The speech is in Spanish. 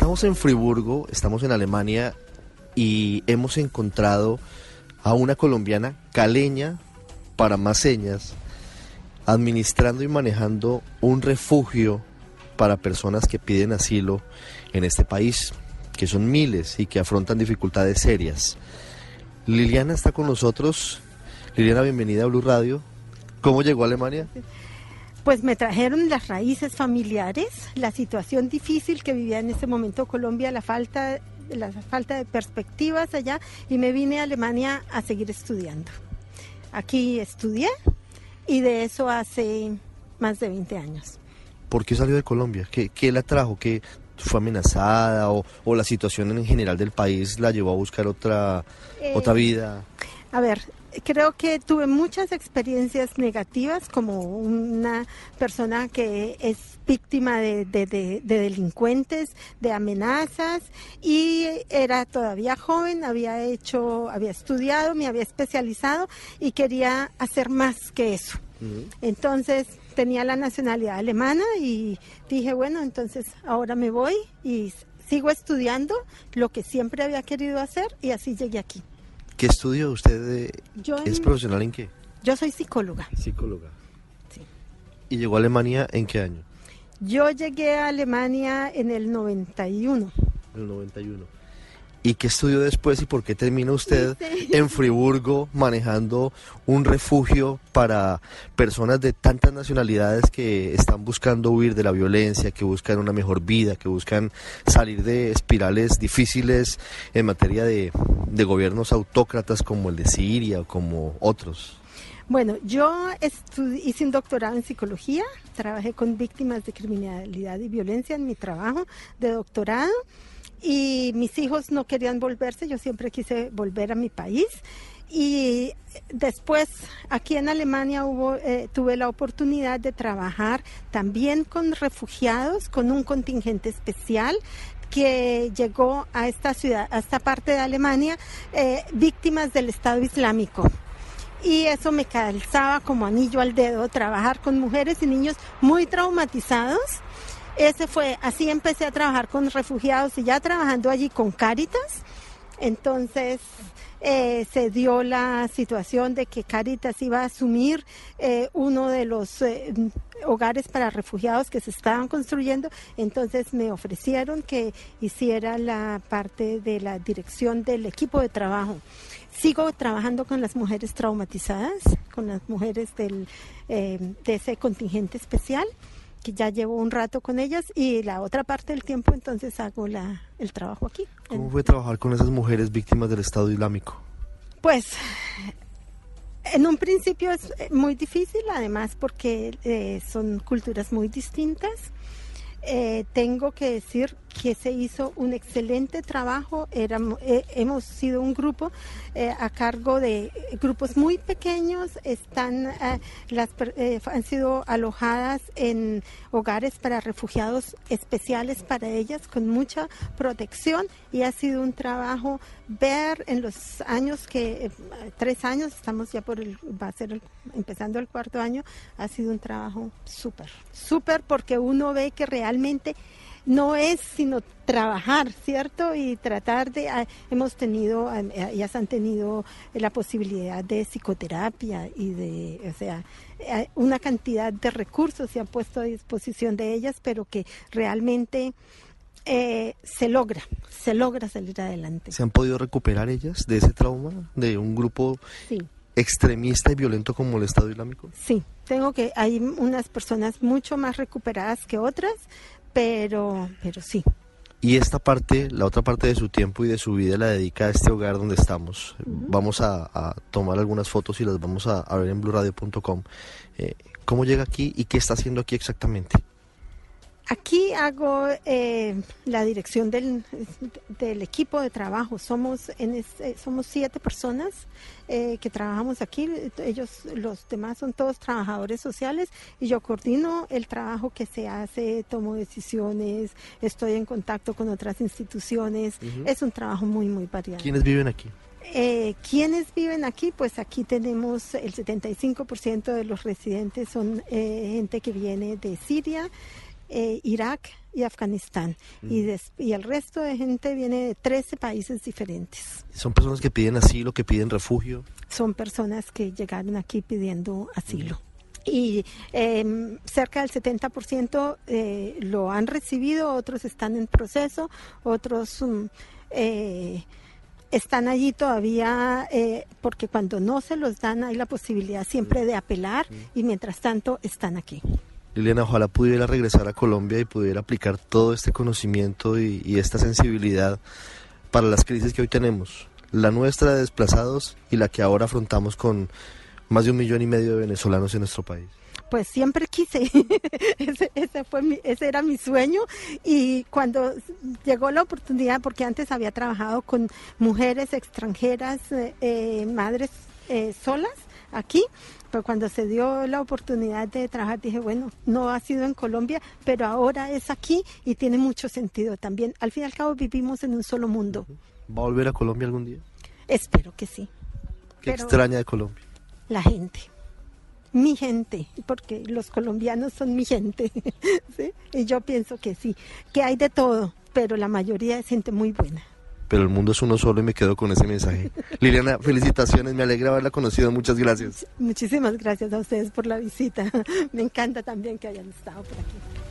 Estamos en Friburgo, estamos en Alemania y hemos encontrado a una colombiana caleña para más señas, administrando y manejando un refugio para personas que piden asilo en este país, que son miles y que afrontan dificultades serias. Liliana está con nosotros. Liliana, bienvenida a Blue Radio. ¿Cómo llegó a Alemania? Pues me trajeron las raíces familiares, la situación difícil que vivía en ese momento Colombia, la falta, la falta de perspectivas allá y me vine a Alemania a seguir estudiando. Aquí estudié y de eso hace más de 20 años. ¿Por qué salió de Colombia? ¿Qué, qué la trajo? ¿Qué fue amenazada o, o, la situación en general del país la llevó a buscar otra, eh, otra vida? A ver, creo que tuve muchas experiencias negativas como una persona que es víctima de, de, de, de, delincuentes, de amenazas y era todavía joven, había hecho, había estudiado, me había especializado y quería hacer más que eso. Entonces tenía la nacionalidad alemana y dije, bueno, entonces ahora me voy y sigo estudiando lo que siempre había querido hacer y así llegué aquí. ¿Qué estudio usted? De, yo ¿Es en, profesional en qué? Yo soy psicóloga. Psicóloga. Sí. ¿Y llegó a Alemania en qué año? Yo llegué a Alemania en el 91. El 91. ¿Y qué estudió después y por qué termina usted sí. en Friburgo manejando un refugio para personas de tantas nacionalidades que están buscando huir de la violencia, que buscan una mejor vida, que buscan salir de espirales difíciles en materia de, de gobiernos autócratas como el de Siria o como otros? Bueno, yo hice un doctorado en psicología, trabajé con víctimas de criminalidad y violencia en mi trabajo de doctorado y mis hijos no querían volverse, yo siempre quise volver a mi país y después aquí en Alemania eh, tuve la oportunidad de trabajar también con refugiados, con un contingente especial que llegó a esta ciudad, a esta parte de Alemania, eh, víctimas del Estado Islámico y eso me calzaba como anillo al dedo, trabajar con mujeres y niños muy traumatizados. Ese fue, así empecé a trabajar con refugiados y ya trabajando allí con Cáritas. Entonces eh, se dio la situación de que Cáritas iba a asumir eh, uno de los eh, hogares para refugiados que se estaban construyendo. Entonces me ofrecieron que hiciera la parte de la dirección del equipo de trabajo. Sigo trabajando con las mujeres traumatizadas, con las mujeres del, eh, de ese contingente especial, que ya llevo un rato con ellas, y la otra parte del tiempo entonces hago la, el trabajo aquí. ¿Cómo fue trabajar con esas mujeres víctimas del Estado Islámico? Pues en un principio es muy difícil, además porque eh, son culturas muy distintas. Eh, tengo que decir que se hizo un excelente trabajo. Eh, hemos sido un grupo eh, a cargo de grupos muy pequeños. Están, eh, las, han sido alojadas en hogares para refugiados especiales para ellas con mucha protección y ha sido un trabajo ver en los años que tres años estamos ya por el va a ser el, empezando el cuarto año ha sido un trabajo súper súper porque uno ve que realmente no es sino trabajar, ¿cierto? Y tratar de, ah, hemos tenido, ellas han tenido la posibilidad de psicoterapia y de, o sea, eh, una cantidad de recursos se han puesto a disposición de ellas, pero que realmente eh, se logra, se logra salir adelante. ¿Se han podido recuperar ellas de ese trauma, de un grupo sí. extremista y violento como el Estado Islámico? Sí, tengo que, hay unas personas mucho más recuperadas que otras, pero, pero sí. Y esta parte, la otra parte de su tiempo y de su vida la dedica a este hogar donde estamos. Uh -huh. Vamos a, a, tomar algunas fotos y las vamos a, a ver en bluradio.com. Eh, ¿Cómo llega aquí y qué está haciendo aquí exactamente? Aquí hago eh, la dirección del, del, equipo de trabajo. Somos, en este, somos siete personas eh, que trabajamos aquí. Ellos, los demás son todos trabajadores sociales y yo coordino el trabajo que se hace, tomo decisiones, estoy en contacto con otras instituciones. Uh -huh. Es un trabajo muy, muy variado. ¿Quiénes viven aquí? Eh, ¿Quiénes viven aquí? Pues aquí tenemos el 75% de los residentes son eh, gente que viene de Siria eh, Irak y Afganistán. Y, Mm. des- y el resto de gente viene de 13 países diferentes. Son personas que piden asilo, que piden refugio. Son personas que llegaron aquí pidiendo asilo. Y eh, cerca del 70% eh, lo han recibido, otros están en proceso, otros mm, eh, están allí todavía eh, porque cuando no se los dan hay la posibilidad siempre de apelar y mientras tanto están aquí. Liliana, ojalá pudiera regresar a Colombia y pudiera aplicar todo este conocimiento y, esta sensibilidad para las crisis que hoy tenemos. La nuestra de desplazados y la que ahora afrontamos con más de un millón y medio de venezolanos en nuestro país. Pues siempre quise, ese era mi sueño y cuando llegó la oportunidad, porque antes había trabajado con mujeres extranjeras, eh, eh, madres eh, solas aquí, pero cuando se dio la oportunidad de trabajar dije, bueno, no ha sido en Colombia, pero ahora es aquí y tiene mucho sentido también. Al fin y al cabo vivimos en un solo mundo, ¿Va a volver a Colombia algún día? espero que sí. ¿Qué Pero- extraña de Colombia? la gente. Mi gente, porque los colombianos son mi gente. ¿sí? Y yo pienso que sí, que hay de todo, pero la mayoría es gente muy buena. Pero el mundo es uno solo y me quedo con ese mensaje. Liliana, felicitaciones, me alegra haberla conocido, muchas gracias. Muchísimas gracias a ustedes por la visita. Me encanta también que hayan estado por aquí.